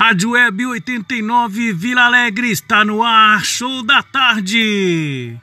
Rádio Web 89 Vila Alegre está no ar, show da tarde.